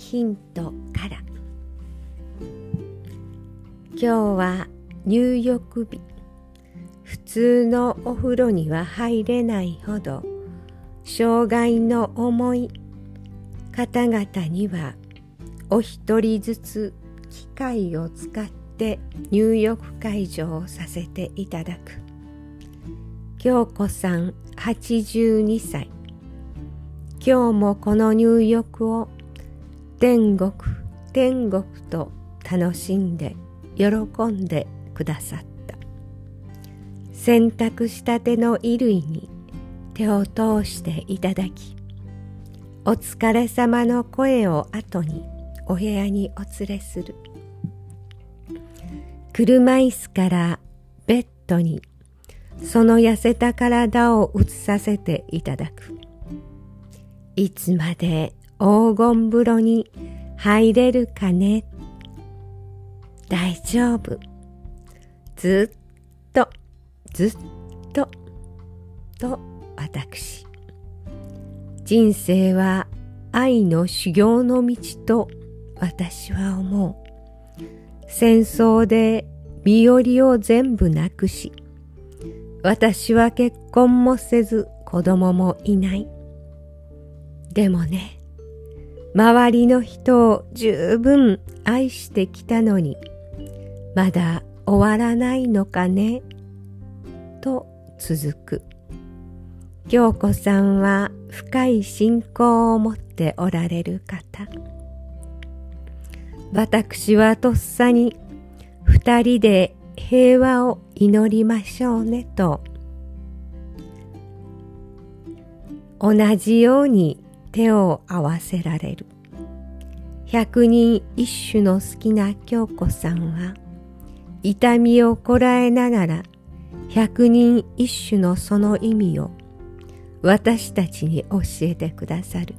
ヒントから。今日は入浴日。普通のお風呂には入れないほど障害の重い方々にはお一人ずつ機械を使って入浴介助をさせていただく。京子さん82歳。今日もこの入浴を天国天国と楽しんで喜んでくださった。洗濯したての衣類に手を通していただきお疲れ様の声を後にお部屋にお連れする。車椅子からベッドにその痩せた体を移させていただく。いつまで黄金風呂に入れるかね。大丈夫。ずっとずっとと私。人生は愛の修行の道と私は思う。戦争で身寄りを全部なくし私は結婚もせず子供もいない。でもね、周りの人を十分愛してきたのに、まだ終わらないのかね、と続く。京子さんは深い信仰を持っておられる方。私はとっさに二人で平和を祈りましょうねと同じように手を合わせられる。百人一首の好きな京子さんは痛みをこらえながら百人一首のその意味を私たちに教えてくださる。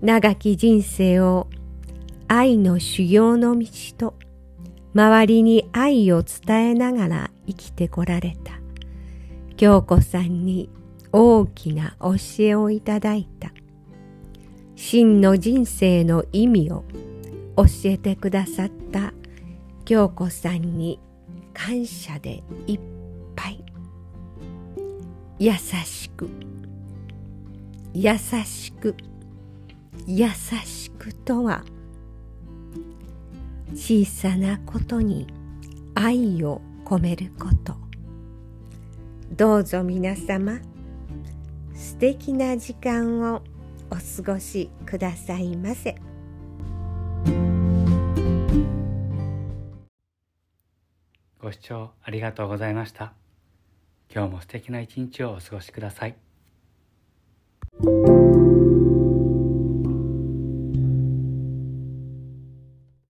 長き人生を愛の修行の道と周りに愛を伝えながら生きてこられた。京子さんに大きな教えをいただいた。真の人生の意味を教えてくださった京子さんに感謝でいっぱい。優しく。優しく。優しくとは小さなことに愛を込めること。どうぞ皆様素敵な時間をお過ごしくださいませ。ご視聴ありがとうございました。今日も素敵な一日をお過ごしください。